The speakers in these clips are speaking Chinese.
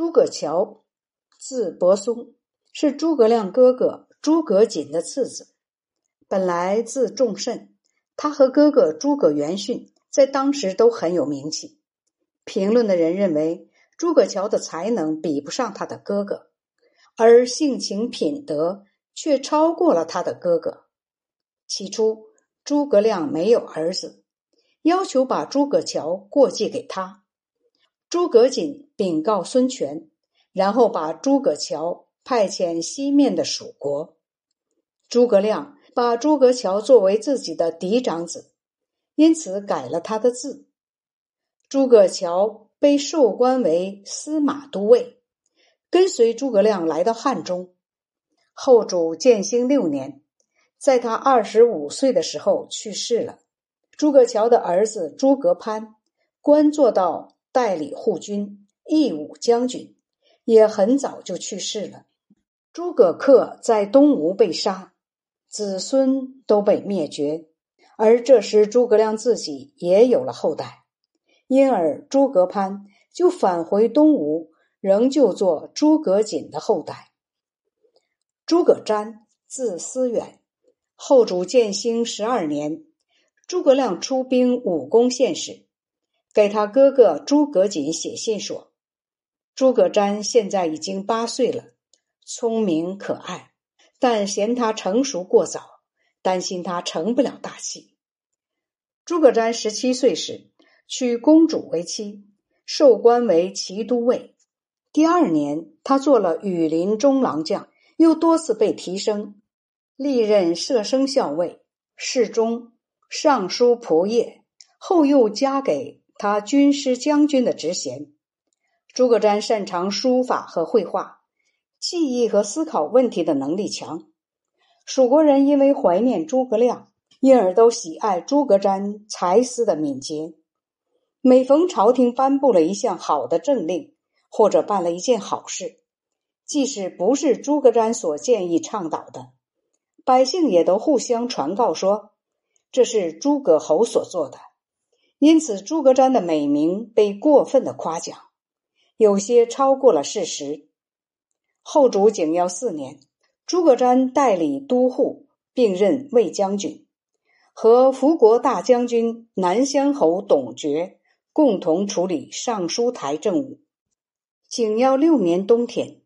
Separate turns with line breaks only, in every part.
诸葛乔，字伯松，是诸葛亮哥哥诸葛瑾的次子。本来字仲慎，他和哥哥诸葛元训在当时都很有名气。评论的人认为，诸葛乔的才能比不上他的哥哥，而性情品德却超过了他的哥哥。起初，诸葛亮没有儿子，要求把诸葛乔过继给他。诸葛瑾禀告孙权，然后把诸葛乔派遣西面的蜀国。诸葛亮把诸葛乔作为自己的嫡长子，因此改了他的字。诸葛乔被授官为司马都尉，跟随诸葛亮来到汉中。后主建兴六年，在他二十五岁的时候去世了。诸葛乔的儿子诸葛攀官做到。代理护军、义武将军，也很早就去世了。诸葛恪在东吴被杀，子孙都被灭绝。而这时诸葛亮自己也有了后代，因而诸葛攀就返回东吴，仍旧做诸葛瑾的后代。诸葛瞻，字思远，后主建兴十二年，诸葛亮出兵武功县时。给他哥哥诸葛瑾写信说：“诸葛瞻现在已经八岁了，聪明可爱，但嫌他成熟过早，担心他成不了大器。”诸葛瞻十七岁时娶公主为妻，授官为骑都尉。第二年，他做了羽林中郎将，又多次被提升，历任射生校尉、侍中、尚书仆射，后又加给。他军师将军的职衔。诸葛瞻擅长书法和绘画，记忆和思考问题的能力强。蜀国人因为怀念诸葛亮，因而都喜爱诸葛瞻才思的敏捷。每逢朝廷颁布了一项好的政令，或者办了一件好事，即使不是诸葛瞻所建议倡导的，百姓也都互相传告说，这是诸葛侯所做的。因此，诸葛瞻的美名被过分的夸奖，有些超过了事实。后主景耀四年，诸葛瞻代理都护，并任卫将军，和伏国大将军南乡侯董厥共同处理尚书台政务。景耀六年冬天，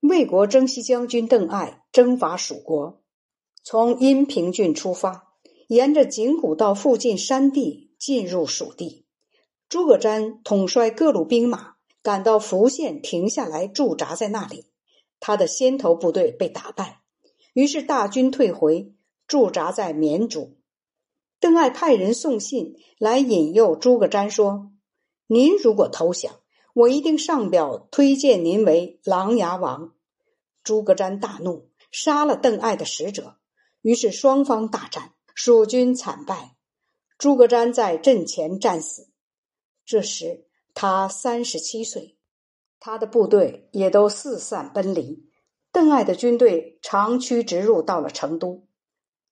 魏国征西将军邓艾征伐蜀国，从阴平郡出发，沿着景谷道附近山地。进入蜀地，诸葛瞻统帅各路兵马赶到福县，停下来驻扎在那里。他的先头部队被打败，于是大军退回，驻扎在绵竹。邓艾派人送信来引诱诸葛瞻说：“您如果投降，我一定上表推荐您为琅琊王。”诸葛瞻大怒，杀了邓艾的使者。于是双方大战，蜀军惨败。诸葛瞻在阵前战死，这时他三十七岁，他的部队也都四散奔离。邓艾的军队长驱直入，到了成都。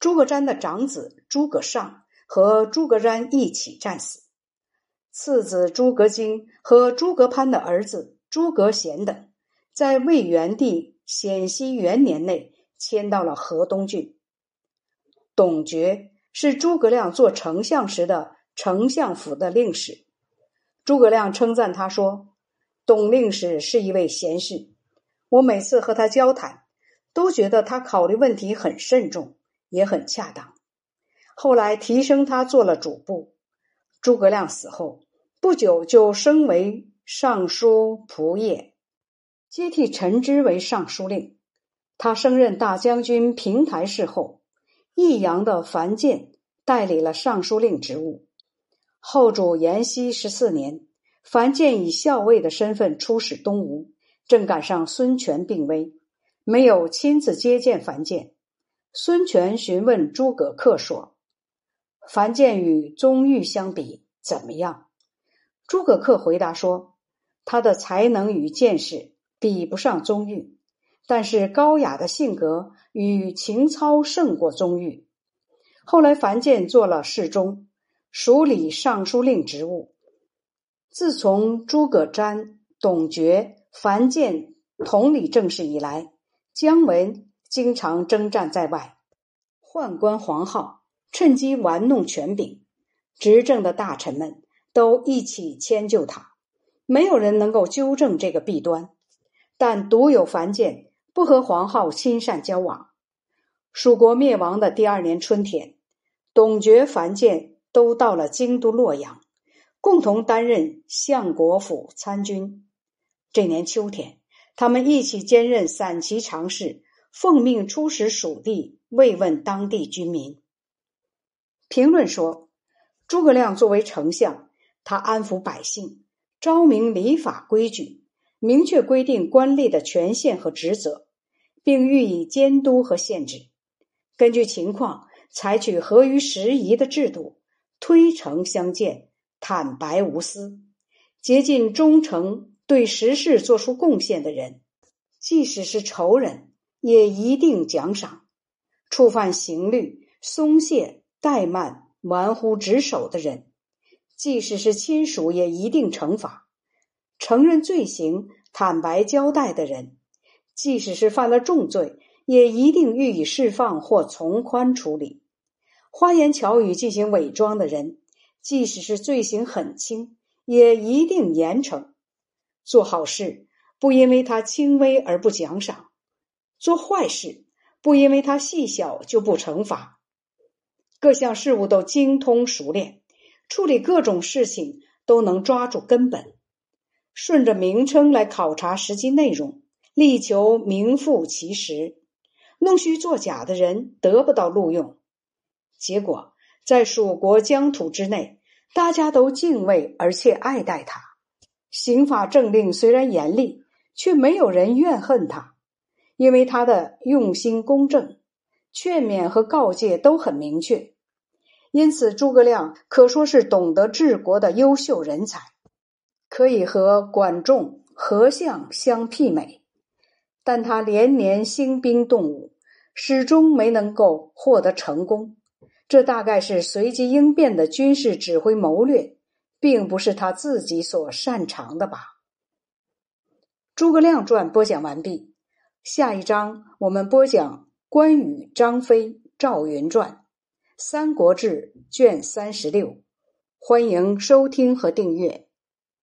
诸葛瞻的长子诸葛尚和诸葛瞻一起战死，次子诸葛京和诸葛攀的儿子诸葛贤等，在魏元帝显熙元年内迁到了河东郡。董厥。是诸葛亮做丞相时的丞相府的令史。诸葛亮称赞他说：“董令史是一位贤士，我每次和他交谈，都觉得他考虑问题很慎重，也很恰当。”后来提升他做了主簿。诸葛亮死后不久，就升为尚书仆射，接替陈芝为尚书令。他升任大将军平台事后。益阳的樊建代理了尚书令职务。后主延熙十四年，樊建以校尉的身份出使东吴，正赶上孙权病危，没有亲自接见樊建。孙权询问诸葛恪说：“樊建与宗玉相比怎么样？”诸葛恪回答说：“他的才能与见识比不上宗玉。”但是高雅的性格与情操胜过宗玉。后来樊建做了侍中，署理尚书令职务。自从诸葛瞻、董厥樊建统理政事以来，姜文经常征战在外，宦官黄皓趁机玩弄权柄，执政的大臣们都一起迁就他，没有人能够纠正这个弊端。但独有樊建不和黄皓亲善交往。蜀国灭亡的第二年春天，董厥、樊建都到了京都洛阳，共同担任相国府参军。这年秋天，他们一起兼任散骑常侍，奉命出使蜀地，慰问当地居民。评论说，诸葛亮作为丞相，他安抚百姓，昭明礼法规矩。明确规定官吏的权限和职责，并予以监督和限制。根据情况，采取合于时宜的制度，推诚相见，坦白无私，竭尽忠诚，对时事做出贡献的人，即使是仇人，也一定奖赏；触犯刑律、松懈、怠慢、玩忽职守的人，即使是亲属，也一定惩罚。承认罪行、坦白交代的人，即使是犯了重罪，也一定予以释放或从宽处理；花言巧语进行伪装的人，即使是罪行很轻，也一定严惩。做好事不因为他轻微而不奖赏，做坏事不因为他细小就不惩罚。各项事务都精通熟练，处理各种事情都能抓住根本。顺着名称来考察实际内容，力求名副其实。弄虚作假的人得不到录用，结果在蜀国疆土之内，大家都敬畏而且爱戴他。刑法政令虽然严厉，却没有人怨恨他，因为他的用心公正，劝勉和告诫都很明确。因此，诸葛亮可说是懂得治国的优秀人才。可以和管仲、何相相媲美，但他连年兴兵动武，始终没能够获得成功。这大概是随机应变的军事指挥谋略，并不是他自己所擅长的吧。诸葛亮传播讲完毕，下一章我们播讲关羽、张飞、赵云传，《三国志》卷三十六。欢迎收听和订阅。